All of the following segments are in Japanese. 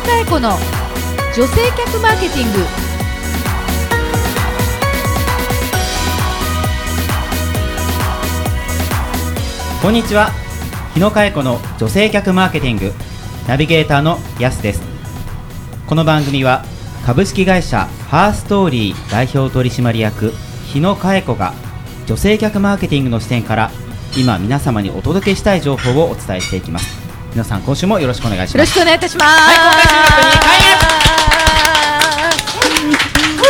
野佳恵子の女性客マーケティング。こんにちは。日野佳恵子の女性客マーケティング。ナビゲーターのやすです。この番組は株式会社ハーストーリー代表取締役日野佳恵子が女性客マーケティングの視点から今皆様にお届けしたい情報をお伝えしていきます。皆さん今週もよろしくお願いしよろます。しくお願いいたしま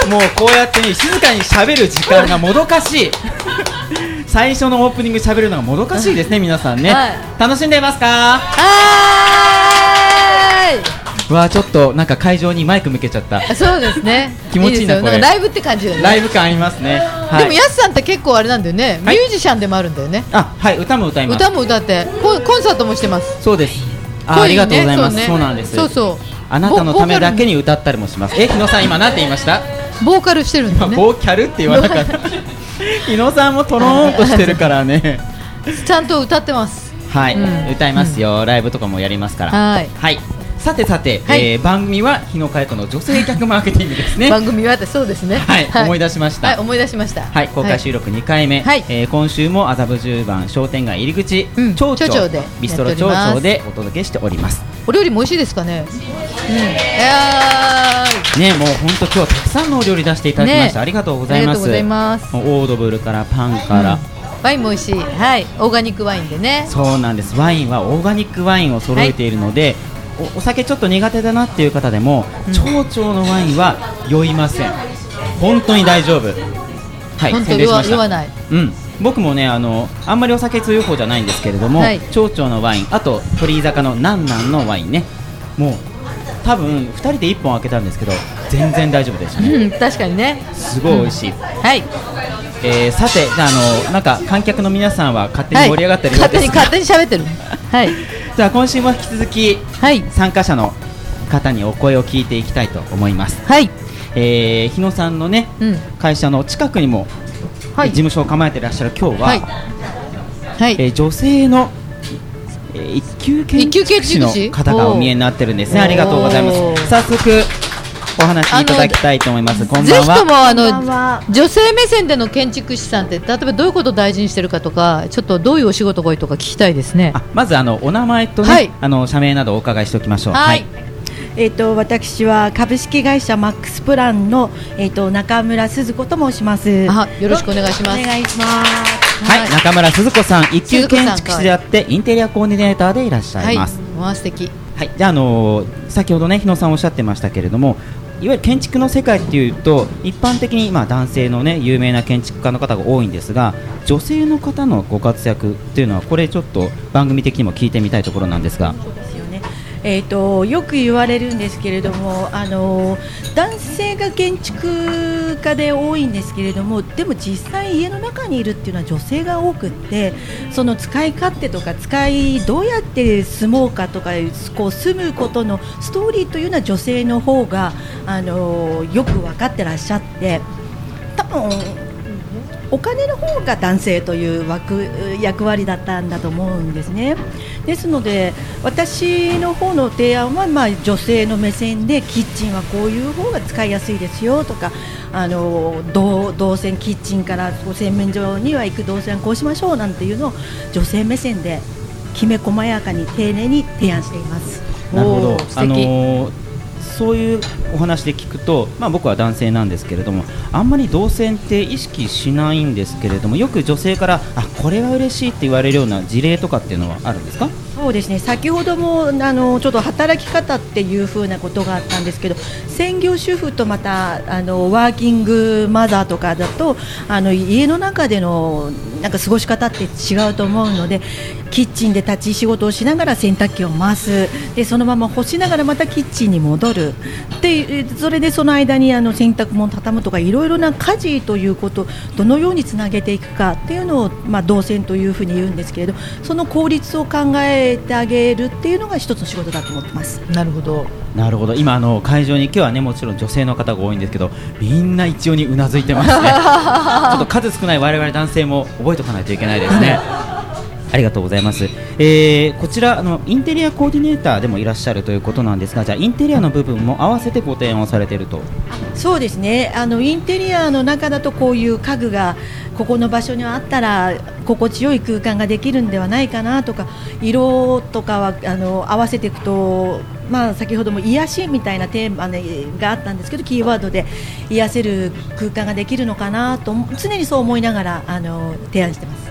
す、もうこうやってね静かに喋る時間がもどかしい。最初のオープニング喋るのがもどかしいですね皆さんね、はい。楽しんでいますか？わちょっとなんか会場にマイク向けちゃった。そうですね。気持ちいいなんかライブって感じよね。ライブ感ありますね、はい、でもやすさんって結構あれなんだよね、はい。ミュージシャンでもあるんだよね。あはい歌も歌います。歌も歌ってコンコンサートもしてます。そうです。あ,、声ありがとうございます。ね。そうなんです。そうそう。あなたのためだけにに歌ったりもします。え日野さん今なんて言いました？ボーカルしてるんだよねボーキャルって言わなかった。日野さんもとろーんとしてるからね。ちゃんと歌ってます。はい、うん。歌いますよ、ライブとかもやりますから。はいさてさて、はい。えー番組は日野佳代子の女性客マーケティングですね。番組はそうですね。はい思い出しました。はい思い出しました。はい、公開収録2回目、はい。えー今週も麻布十番商店街入り口、うん町長でビストロ町長でお届けしております。お料理も美味しいですかね？うん。いやねもう本当今日はたくさんのお料理出していただきました、ね。ありがとうごーざいます。ありがとうございます。もうオードブルからパンから、うん。ワインも美味しい。はい。オーガニックワインでね。そうなんです。ワインはオーガニックワインを揃えているので、おお酒ちょっと苦手だなっていう方でも、うん。町長のワインは酔いません。本当に大丈夫。はい本当宣伝しました。言わない。うん、僕もねあのあんまりお酒強い方じゃないんですけれども、はい。町長のワインあと鳥居坂のなんなんのワインね。もう多分2人で1本開けたんですけど全然大丈夫でしたね。うん確かにね。すごい美味しい、はい。えーさてあのなんか観客の皆さんは勝手に盛り上がってるよう勝手ですが、に勝手に喋ってる。はい じゃあ今週も引き続きはい。参加者の方にお声を聞いていきたいと思います、はい。えー日野さんのねうん。会社の近くにも、はい。事務所を構えていらっしゃる今日は、はい。はい。えー女性の、えー一級建築士の方がお見えになってるんですね。ありがとうございます。早速お話しいただきたいと思います。こんばんぜひとはもあこんばんは。の女性目線での建築士さんって例えばどういうことを大事にしてるかとかちょっとどういうお仕事が多いとか聞きたいですね。あまずあのお名前とね、はい。あの社名などお伺いしておきましょう。はい。えっ、と私は株式会社マックスプランのえっ、と中村鈴子と申します。あよろしくお願いします。お願いします。はい、はい。中村鈴子さん一級建築士であってインテリアコーディネーターでいらっしゃはいいます、わあ素敵。はい、じゃあ、あのー先ほどね日野さんおっしゃってましたけれどもいわゆる建築の世界っていうと一般的にま男性のね有名な建築家の方が多いんですが女性の方のご活躍っていうのはこれちょっと番組的にも聞いてみたいところなんですが。えっ、とよく言われるんですけれども、あの男性が建築家で多いんですけれども、でも実際家の中にいるっていうのは女性が多くって、その使い勝手とか使いどうやって住もうかとかこう住むことのストーリーというのは女性の方があのよく分かってらっしゃって、多分。お金の方が男性という枠役割だったんだと思うんですね。ですので私の方の提案はまあ女性の目線でキッチンはこういう方が使いやすいですよとかあの動動線キッチンから洗面所には行く動線はこうしましょうなんていうのを女性目線できめ細やかに丁寧に提案しています。なるほどあのーそういうお話で聞くと、まあ、僕は男性なんですけれどもあんまり動線って意識しないんですけれどもよく女性からあこれは嬉しいって言われるような事例とかっていうのはあるんですか？そうですね。先ほどもあのちょっと働き方っていう風なことがあったんですけど専業主婦とまたあのワーキングマザーとかだとあの家の中でのなんか過ごし方って違うと思うのでキッチンで立ち仕事をしながら洗濯機を回す。でそのまま干しながらまたキッチンに戻る。でそれでその間にあの洗濯物を畳むとかいろいろな家事ということをどのようにつなげていくかっていうのを、まあ、動線というふうに言うんですけれどその効率を考えてあげるっていうのが一つの仕事だと思ってます。なるほど。なるほど。今あの会場に今日はねもちろん女性の方が多いんですけどみんな一様にうなずいてますね。ちょっと数少ない我々男性も覚えておかないといけないですねありがとうございます。えー、こちらあのインテリアコーディネーターでもいらっしゃるということなんですが、じゃあインテリアの部分も合わせてご提案をされていると。そうですねあのインテリアの中だとこういう家具がここの場所にあったら心地よい空間ができるんではないかなとか色とかはあの合わせていくと、まあ、先ほども癒しみたいなテーマ、ね、があったんですけどキーワードで癒せる空間ができるのかなと常にそう思いながらあの提案してます。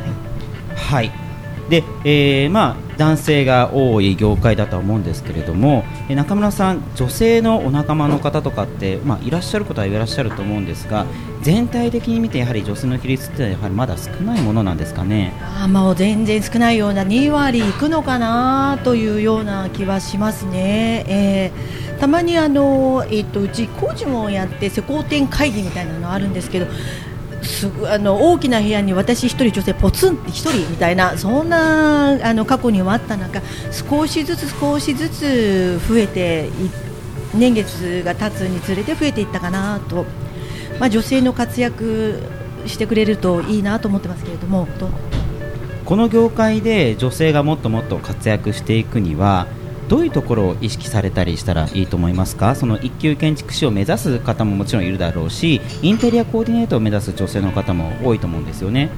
はい。で、えーまあ男性が多い業界だと思うんですけれども、え中村さん、女性のお仲間の方とかってまあいらっしゃることはいらっしゃると思うんですが、全体的に見てやはり女性の比率ってやはりまだ少ないものなんですかね？あもう全然少ないような2割いくのかなというような気はしますね。えーたまにあの、えっとうち工事もやって施工展会議みたいなのあるんですけどすあの大きな部屋に私一人女性ポツンって一人みたいなそんなあの過去にもあった中少しずつ少しずつ増えてい年月が経つにつれて増えていったかなと、まあ、女性の活躍してくれるといいなと思ってますけれども。この業界で女性がもっともっと活躍していくにはどういうところを意識されたりしたらいいと思いますか？その一級建築士を目指す方ももちろんいるだろうしインテリアコーディネートを目指す女性の方も多いと思うんですよね。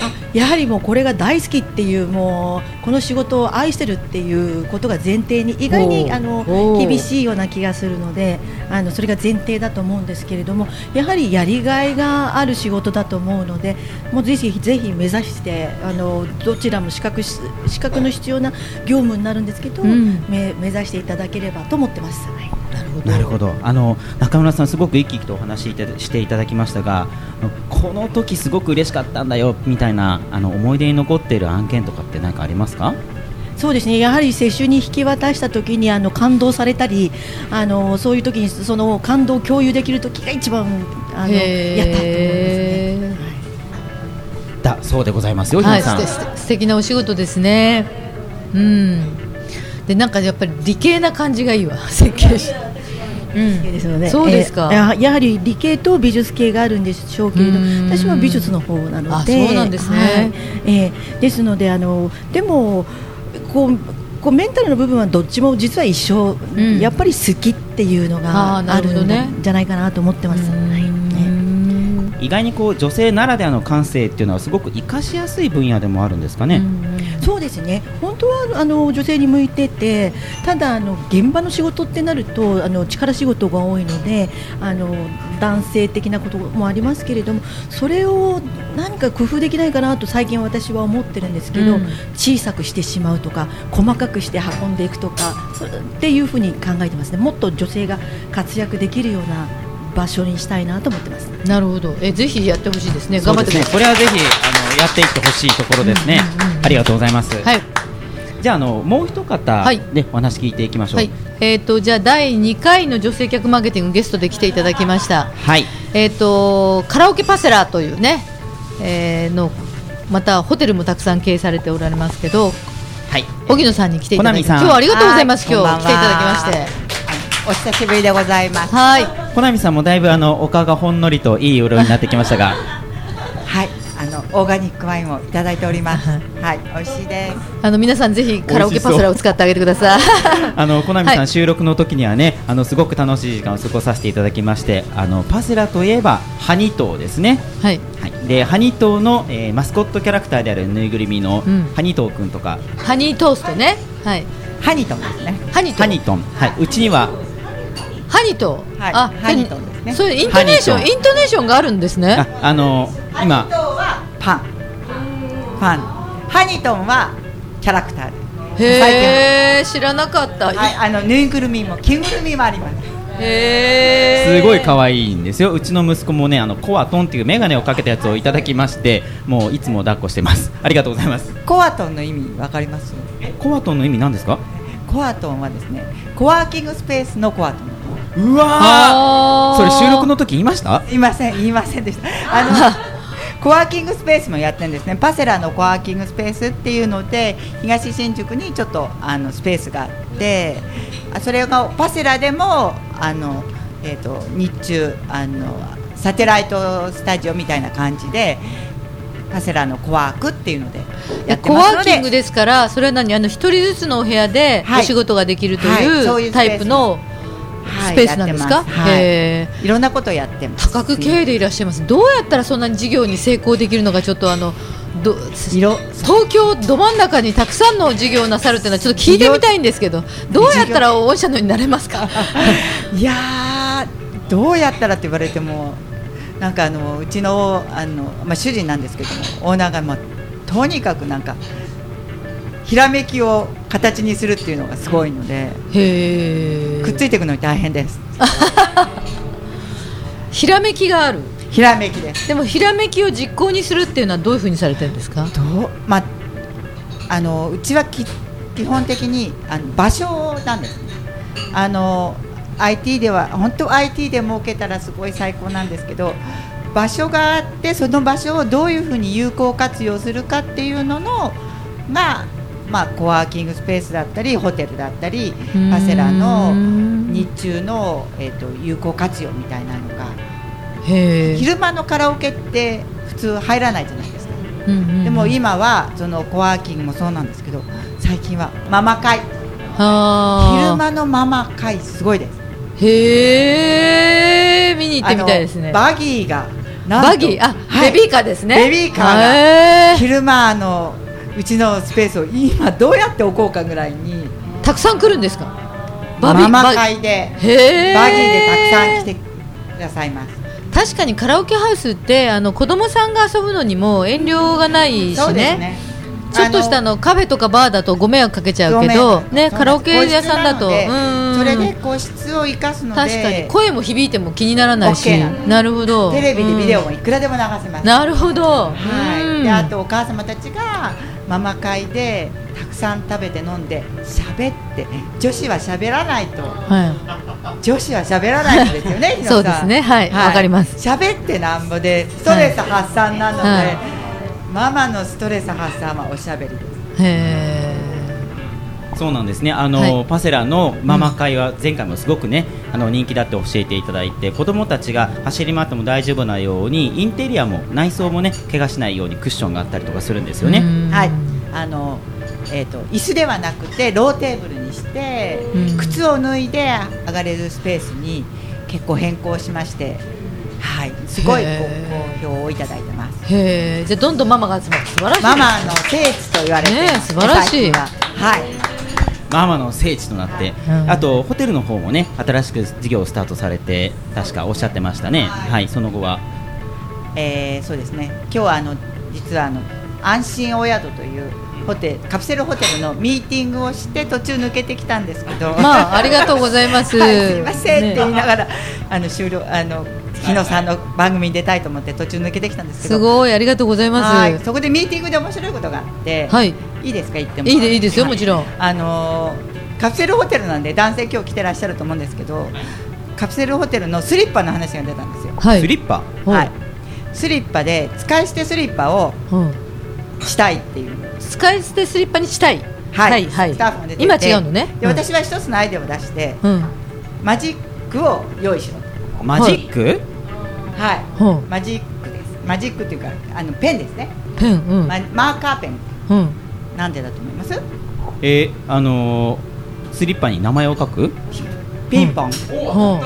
あやはりもうこれが大好きっていうもうこの仕事を愛してるっていうことが前提に意外にあの厳しいような気がするのであのそれが前提だと思うんですけれどもやはりやりがいがある仕事だと思うのでもうぜひぜひ目指してあのどちらも資格し資格の必要な業務になるんですけど、うん。め目指していただければと思ってます。はい。なるほど。なるほど。あの中村さん、すごく生き生きとお話しいたしていただきましたがあのこの時すごく嬉しかったんだよみたいなあの思い出に残っている案件とかって何かありますか？そうですねやはり接種に引き渡した時にあの感動されたりあのそういう時にその感動を共有できる時が一番あのやったと思いますね。だそうでございますよ、はい、さん。素敵なお仕事ですね。うん。でなんかやっぱり理系な感じがいいわ 設計士。うん。ですのでそうですかえーややはり理系と美術系があるんでしょうけれどうん私は美術の方なのであそうなんですねはいえーですのであのでもこうこうメンタルの部分はどっちも実は一緒、ん。やっぱり好きっていうのがあるんじゃないかなと思ってます。意外にこう女性ならではの感性っていうのはすごく活かしやすい分野でもあるんですかね。そうですね。本当はあの女性に向いててただあの現場の仕事ってなるとあの力仕事が多いのであの男性的なこともありますけれどもそれを何か工夫できないかなと最近私は思ってるんですけど、うん。小さくしてしまうとか細かくして運んでいくとかっていうふうに考えてますね。もっと女性が活躍できるような場所にしたいなと思ってます。なるほど。えぜひやってほしいですね。頑張ってね。これはぜひあのやっていってほしいところですね。うんうんうんありがとうございます。い。はい。じゃああのもう一方はいでお話聞いていきましょう。はい。えっ、とじゃあ第2回の女性客マーケティングゲストで来ていただきました。はい。えっ、とカラオケパセラというね、えーのまたホテルもたくさん経営されておられますけど、はい。荻野さんに来ていただきコナミさん今日はありがとうございます。はい今日来ていただきまして。お久しぶりでございます。はい。コナミさんもだいぶあのお顔がほんのりといい色になってきましたが、はい、あのオーガニックワインをいただいております。はい、美味しいです。あの皆さんぜひカラオケパセラを使ってあげてください。あのコナミさん、はい収録の時にはねあのすごく楽しい時間を過ごさせていただきまして、あのパセラといえばハニトウですね。はい。はい。でハニトウの、えーマスコットキャラクターであるぬいぐるみの、うんハニトウくんとかハニートーストね。はい。ハニトンですね。ハニトハニトン、はい、うちにはハニトー。はいあ、ハニトーですねそういうイントネーションイントネーションがあるんですねあ。あの今パン。パン。ハニトンはキャラクターです。へえ、知らなかった。はい、あのぬいぐるみも着ぐるみもあります。へえ。すごい可愛いんですよ。うちの息子もね、あのコアトンっていうメガネをかけたやつをいただきまして、もういつも抱っこしてます。ありがとうございます。コアトンの意味わかります？コアトンの意味何ですか？コアトンはですね、コワーキングスペースのコアトン。うわそれ収録の時言いました？言いません、言いませんでした。あのコワーキングスペースもやってるんですね。パセラのコワーキングスペースっていうので、東新宿にちょっとあのスペースがあって、あそれがパセラでもあのえっ、と日中あのサテライトスタジオみたいな感じで。パセラのコワークっていうのでやってコますのでワーキングですからそれは何？あの一人ずつのお部屋ではいお仕事ができるとはいそういううスペースいタイプのスペースなんですか、はいやってます。はい。へーいろんなことをやってます。多角経営でいらっしゃいます。どうやったらそんなに事業に成功できるのかちょっとあのど色。東京ど真ん中にたくさんの事業をなさるっていうのはちょっと聞いてみたいんですけどどうやったら御社のになれますか？いやーどうやったらって言われてもなんかあのうちのあの、まあ、主人なんですけどもオーナーが、まあ、とにかくなんかひらめきを形にするっていうのがすごいのでくっついていくのに大変です。ひらめきがある。ひらめきです。でもひらめきを実行にするっていうのはどういうふうにされてるんですか？どうまああのうちはき基本的にあの場所なんですね。あの IT では本当 IT で儲けたらすごい最高なんですけど場所があってその場所をどういうふうに有効活用するかっていうののが、まあ、コワーキングスペースだったりホテルだったりん。パセラの日中の、えー、と有効活用みたいなのが昼間のカラオケって普通入らないじゃないですか。うんうんうん。でも今はそのコワーキングもそうなんですけど最近はママ会。昼間のママ会すごいです。へえ見に行ってみたいですね。バギーがバギー？あ、はい。ベビーカーですね。ベビーカーが昼間あのうちのスペースを今どうやって置こうかぐらいにたくさん来るんですか？バビママバ会でバギー？でたくさん来てくださいます。確かにカラオケハウスってあの子供さんが遊ぶのにも遠慮がないしね。ね。ちょっとしたあのカフェとかバーだとご迷惑かけちゃうけどねカラオケ屋さんだと。それで個室を生かすので確かに。声も響いても気にならないし OK なるほど。テレビでビデオうん。もいくらでも流せます。なるほど。はい、うん。であとお母様たちがママ会でたくさん食べて飲んで喋って女子は喋らないと。は女子は喋らないんですよね そうですね。はい。わかります。喋ってなんぼでストレス発散なので、はい。ママのストレス発散はおしゃべりです。いへそうなんですね。あの、はい。パセラのママ会は前回もすごくね、あの人気だって教えていただいて子どもたちが走り回っても大丈夫なようにインテリアも内装もね怪我しないようにクッションがあったりとかするんですえよね。うん。はい。あのえー、と椅子ではなくてローテーブルにして、うん。靴を脱いで上がれるスペースに結構変更しまして、はい、すごい好評をいただいてます。へえじゃあどんどんママが集まる素晴らしい。ママの聖地と言われています、ねえ素晴らしい。はい、ママの聖地となって、うん。あとホテルの方もね新しく事業をスタートされて確かおっしゃってましたね。はい、その後は。えーそうですね。今日はあの実はあの安心お宿というホテルカプセルホテルのミーティングをして途中抜けてきたんですけど、まあありがとうございます。はい、すいませんって言いねながら、あの終了あの日野さんの番組に出たいと思って途中抜けてきたんですけど。すごいありがとうございます。はいそこでミーティングで面白いことがあって、はいいいですか言っても。いいでいいですよはもちろん。あのーカプセルホテルなんで男性今日来てらっしゃると思うんですけどカプセルホテルのスリッパの話が出たんですよ、はい。スリッパ？はい、スリッパで使い捨てスリッパをうん。したいっていう。使い捨てスリッパにしたい。はい、はいスタッフが出てて今違うのね。で私は一つのアイデアを出して、うん。マジックを用意しろと。マジック、はい。ほうマジックです。マジックっていうかあのペンですね、ペンうん。まマーカーペン。うんなんでだと思います？えーあのースリッパに名前を書く？ピンポン、ほ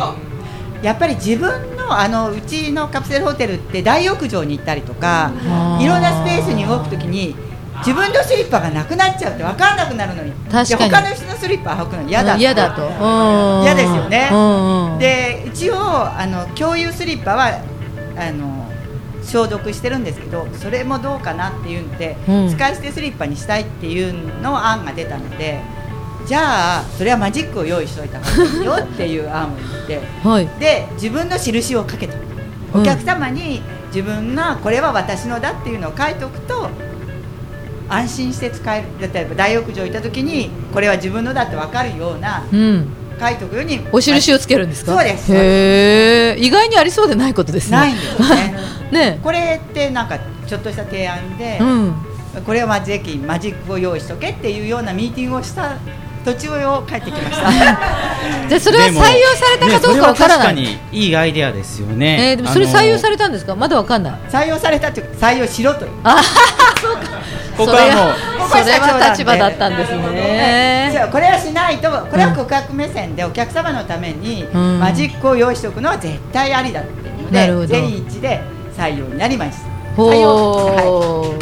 やっぱり自分のあのうちのカプセルホテルって大浴場に行ったりとかいろんなスペースに動くときに自分のスリッパがなくなっちゃうって分かんなくなるのに。確かに。で他の人のスリッパ履くの嫌だ嫌だと。うん。嫌ですよね。うん。うん。で一応あの共有スリッパはあの消毒してるんですけどそれもどうかなっていうんで、うん。使い捨てスリッパにしたいっていうの案が出たのでじゃあそれはマジックを用意しといた方がいいよっていう案を言ってはい。で自分の印をかけとうん。お客様に自分がこれは私のだっていうのを書いておくと安心して使える。例えば大浴場行った時にこれは自分のだって分かるようなうん書いておくように。お印をつけるんですか？そうです。へえ意外にありそうでないことですね。ないんですよね。ね。これってなんかちょっとした提案で、うん。これはまあぜひマジックを用意しとけっていうようなミーティングをした途中を帰ってきました。じゃあそれは採用されたかどうかわからない、ね、それは確かにいいアイデアですよね。えー、でもそれ採用されたんですか？まだわかんない。採用されたっていうか採用しろという。あそうか。ここはもうそれは立場だったんですね。そうこれはしないとこれは顧客目線でお客様のためにうん。マジックを用意しておくのは絶対ありだっていうので全員一致で採用になりました。ほ採用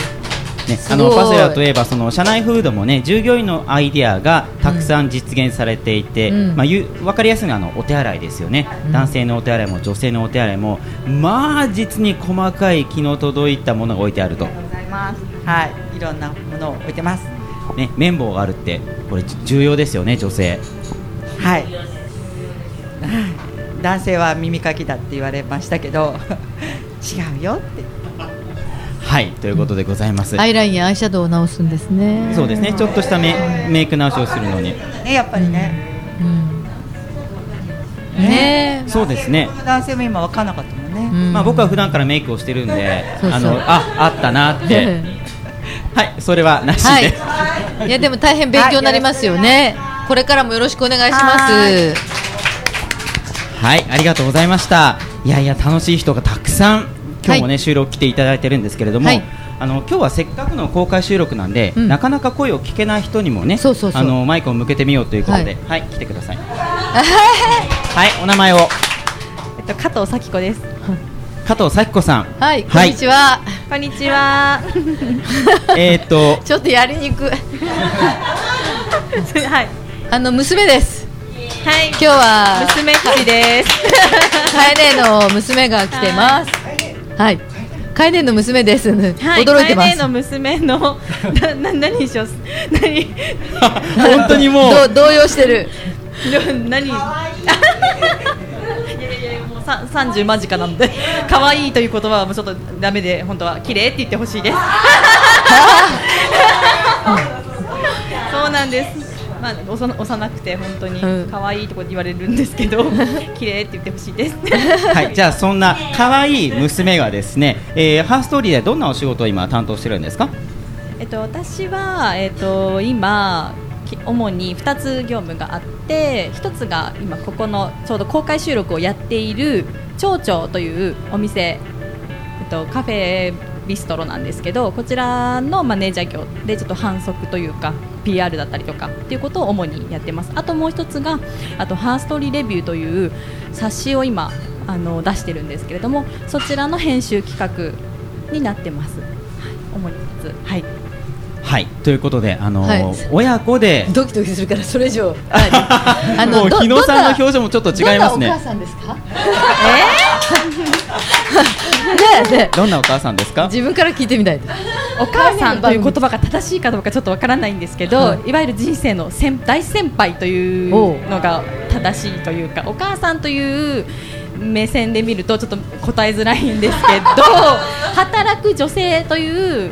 ね、あのパセラといえばその社内フードもね従業員のアイデアがたくさん実現されていて、うん。まあゆ分かりやすいのはあのお手洗いですよね、うん。男性のお手洗いも女性のお手洗いもまあ実に細かい気の届いたものが置いてあると。ありがとうございます。はいいろんなものを置いてます。ね綿棒があるってこれ重要ですよね女性。はい。男性は耳かきだって言われましたけど 違うよって。はいということでございます、アイラインやアイシャドウを直すんですね。そうですねちょっとしたメメイク直しをするのに。ねやっぱりね、うん。ね。そうですね。男性も今分からなかったもんね、うん。まあ、僕は普段からメイクをしてるんで、そうそう。あのああったなって、はい、それはなしはい。です。いやでも大変勉強になりますよね。これからもよろしくお願いします。ははい、ありがとうございました。いやいや、楽しい人がたくさん、今日もね、はい収録来ていただいてるんですけれども。はい。あの今日はせっかくの公開収録なんで、うん。なかなか声を聞けない人にもねそうそうそう。あのマイクを向けてみようということで、ははい、来てください。はい、お名前を。えっと、加藤咲子です。加藤咲子さん。はいこんにちは、こんにちは。えーっとちょっとやりにくい はい。あの娘ですはい。今日は娘っちです。カエネの娘が来てますはいカエネの娘です、はい。驚いてますの娘の、な、な、何しよう。何？本当にもうど動揺してる何？三十間近なんで。可愛いという言葉はもうちょっとダメで、本当は綺麗って言ってほしいです。そうなんです。まあ、幼幼くて本当にうん可愛いとこ言われるんですけど、綺麗って言ってほしいです。はい、じゃあそんな可愛い娘がですね、えー、ハーストーリーでどんなお仕事を今担当してるんですか？えっと、私は、えっと、今き主に2つ業務があって1つが今ここのちょうど公開収録をやっている蝶々というお店、えっと、カフェビストロなんですけどこちらのマネージャー業でちょっと反則というか PR だったりとかっていうことを主にやってます。あともう一つがあとハーストーリーレビューという冊子を今あの出してるんですけれどもそちらの編集企画になってます、はい、主に2つ。はい。はい、ということで、あのーはい。親子で。ドキドキするからそれ以上。はい。あもうど日野さんのど表情もちょっと違いますね。どんなお母さんですか？え？ねえ？ね どんなお母さんですえか？自分から聞いてみたいです。お母さんという言葉が正しいかどうかちょっとわからないんですけど、はい。い、わゆる人生の先大先輩というのが正しいというかお母さんという目線で見るとちょっと答えづらいんですけど 働く女性という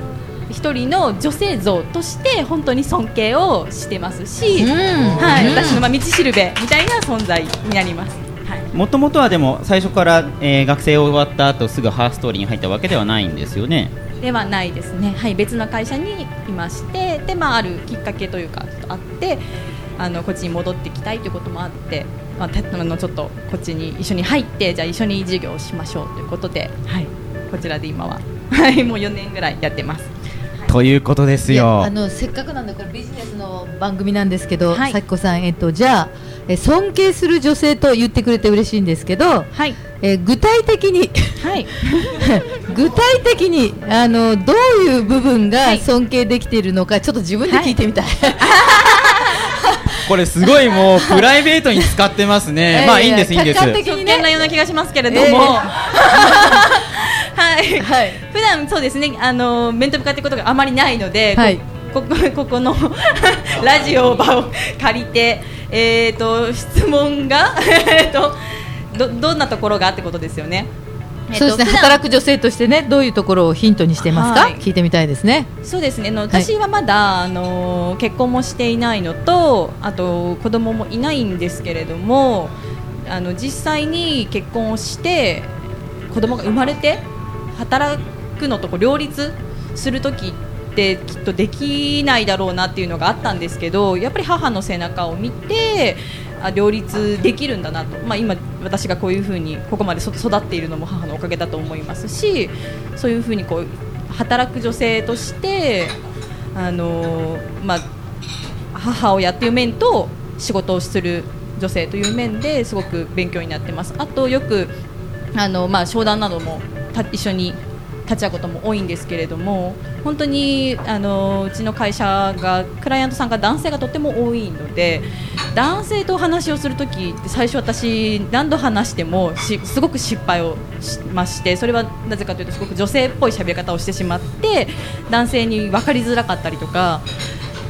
一人の女性像として本当に尊敬をしてますし、うんはい、うん私のまあ道しるべみたいな存在になります。はいもともとはでも最初から、えー学生終わった後すぐハーストーリーに入ったわけではないんですよね。ではないですね、はい、別の会社にいましてで、まあ、あるきっかけというかちょっとあってあのこっちに戻ってきたいということもあって、まあ、たあのちょっとこっちに一緒に入ってじゃあ一緒に授業をしましょうということで、はい、こちらで今は、はい、もう4年ぐらいやってます。ということですいやよあ。のせっかくなんでこれビジネスの番組なんですけど、はい。咲子さん、えっと、じゃあえ尊敬する女性と言ってくれて嬉しいんですけど、はい、え具体的にはい。具体的に あのどういう部分がはい。尊敬できているのか、ちょっと自分で聞いてみたい、これすごいもうプライベートに使ってますね。ええまあいいんですいいんです。客観的極限なような気がしますけれども、ええはい、はい。普段そうですねあの面と向かってことがあまりないので、はい。こ こここの ラジオ場を借りてえっ、と質問が えっとどどんなところがってことですよね。えっとそうですね。働く女性としてねどういうところをヒントにしてますか、はい。聞いてみたいですね。そうですね。あの私はまだ、あの結婚もしていないのとあと子供もいないんですけれどもあの実際に結婚をして子供が生まれて働くのとこう両立する時ってきっとできないだろうなっていうのがあったんですけどやっぱり母の背中を見てあ両立できるんだなと、まあ、今、私がこういうふうにここまで育っているのも母のおかげだと思いますしそういうふうにこう働く女性としてあのまあ、母親っていう面と仕事をする女性という面ですごく勉強になってます。あとよくあの、まあ、商談なども一緒に立ち会うことも多いんですけれども本当にあのうちの会社がクライアントさんが男性がとても多いので男性とお話をするときって最初私何度話してもすごく失敗をしましてそれはなぜかというとすごく女性っぽい喋り方をしてしまって男性に分かりづらかったりとか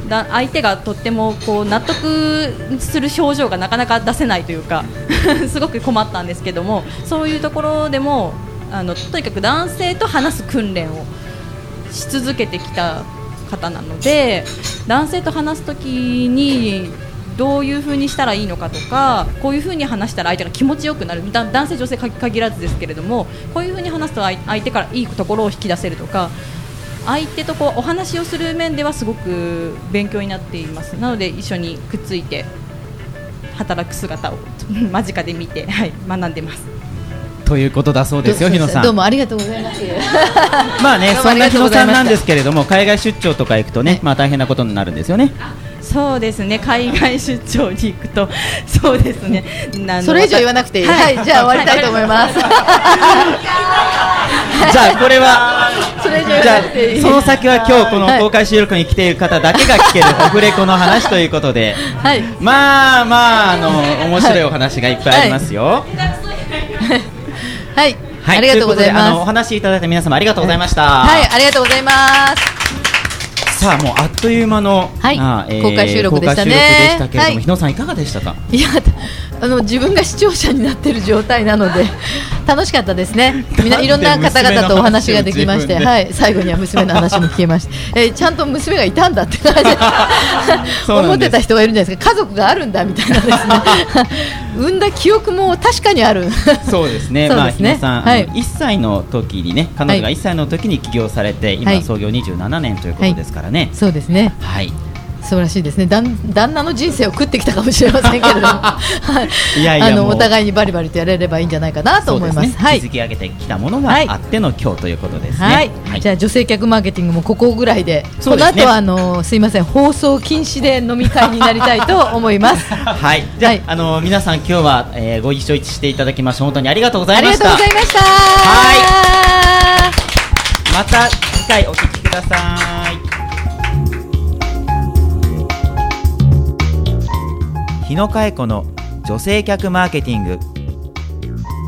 だ相手がとってもこう納得する表情がなかなか出せないというか すごく困ったんですけどもそういうところでもあのとにかく男性と話す訓練をし続けてきた方なので男性と話すときにどういうふうにしたらいいのかとかこういうふうに話したら相手が気持ちよくなる男性、女性限らずですけれどもこういうふうに話すと相相手からいいところを引き出せるとか相手とこうお話をする面ではすごく勉強になっていますなので一緒にくっついて働く姿を 間近で見て、はい、学んでます。ということだそうですよ、日野さん。どうもありがとうございます。まあね、そんな日野さんなんですけれども、海外出張とか行くとね、まあ大変なことになるんですよね。そうですね海外出張に行くとそうですねそれ以上言わなくていい。はい、じゃあ終わりたいと思います。じゃあこれは、それ以上言じゃわなくていい。あその先は今日このはい公開収録に来ている方だけが聞けるオフレコの話ということで、はい。まあまああの面白いお話がいっぱいありますよ。はい。はい、ありがとうございます。話いただいた皆様ありがとうございました。はい、ありがとうございます。さあもうあっという間の、はいあ公開収録でしたね公開収録でしたけれども、はい日野さんいかがでしたか？いや、あの自分が視聴者になってる状態なので 楽しかったですね。みんないろんな方々とお話ができまして、はい、最後には娘の話も聞けました。えーちゃんと娘がいたんだって思ってた人がいるんじゃないですか。家族があるんだみたいなですね。産んだ記憶も確かにある。そうですね。まあさん、はいあの1歳の時にね、彼女がはい1歳の時に起業されて、今はい創業27年ということですからね。そうですね。はい。素晴らしいですね。旦旦那の人生を食ってきたかもしれませんけれども、はいいやいやもうあのお互いにバリバリとやれればいいんじゃないかなと思います。ね。はい。築き上げてきたものがはいあっての今日ということですね。はい、じゃあ女性客マーケティングもここぐらいで、ねこの後はあのすいません放送禁止で飲み会になりたいと思います。はい。じゃあ、はいあの皆さん今日は、えーご一緒していただきまして本当にありがとうござありがいました。とうございました。はまた次回お聞きください。日野佳恵子の女性客マーケティング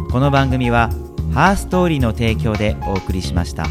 この番組はハーストーリーの提供でお送りしました。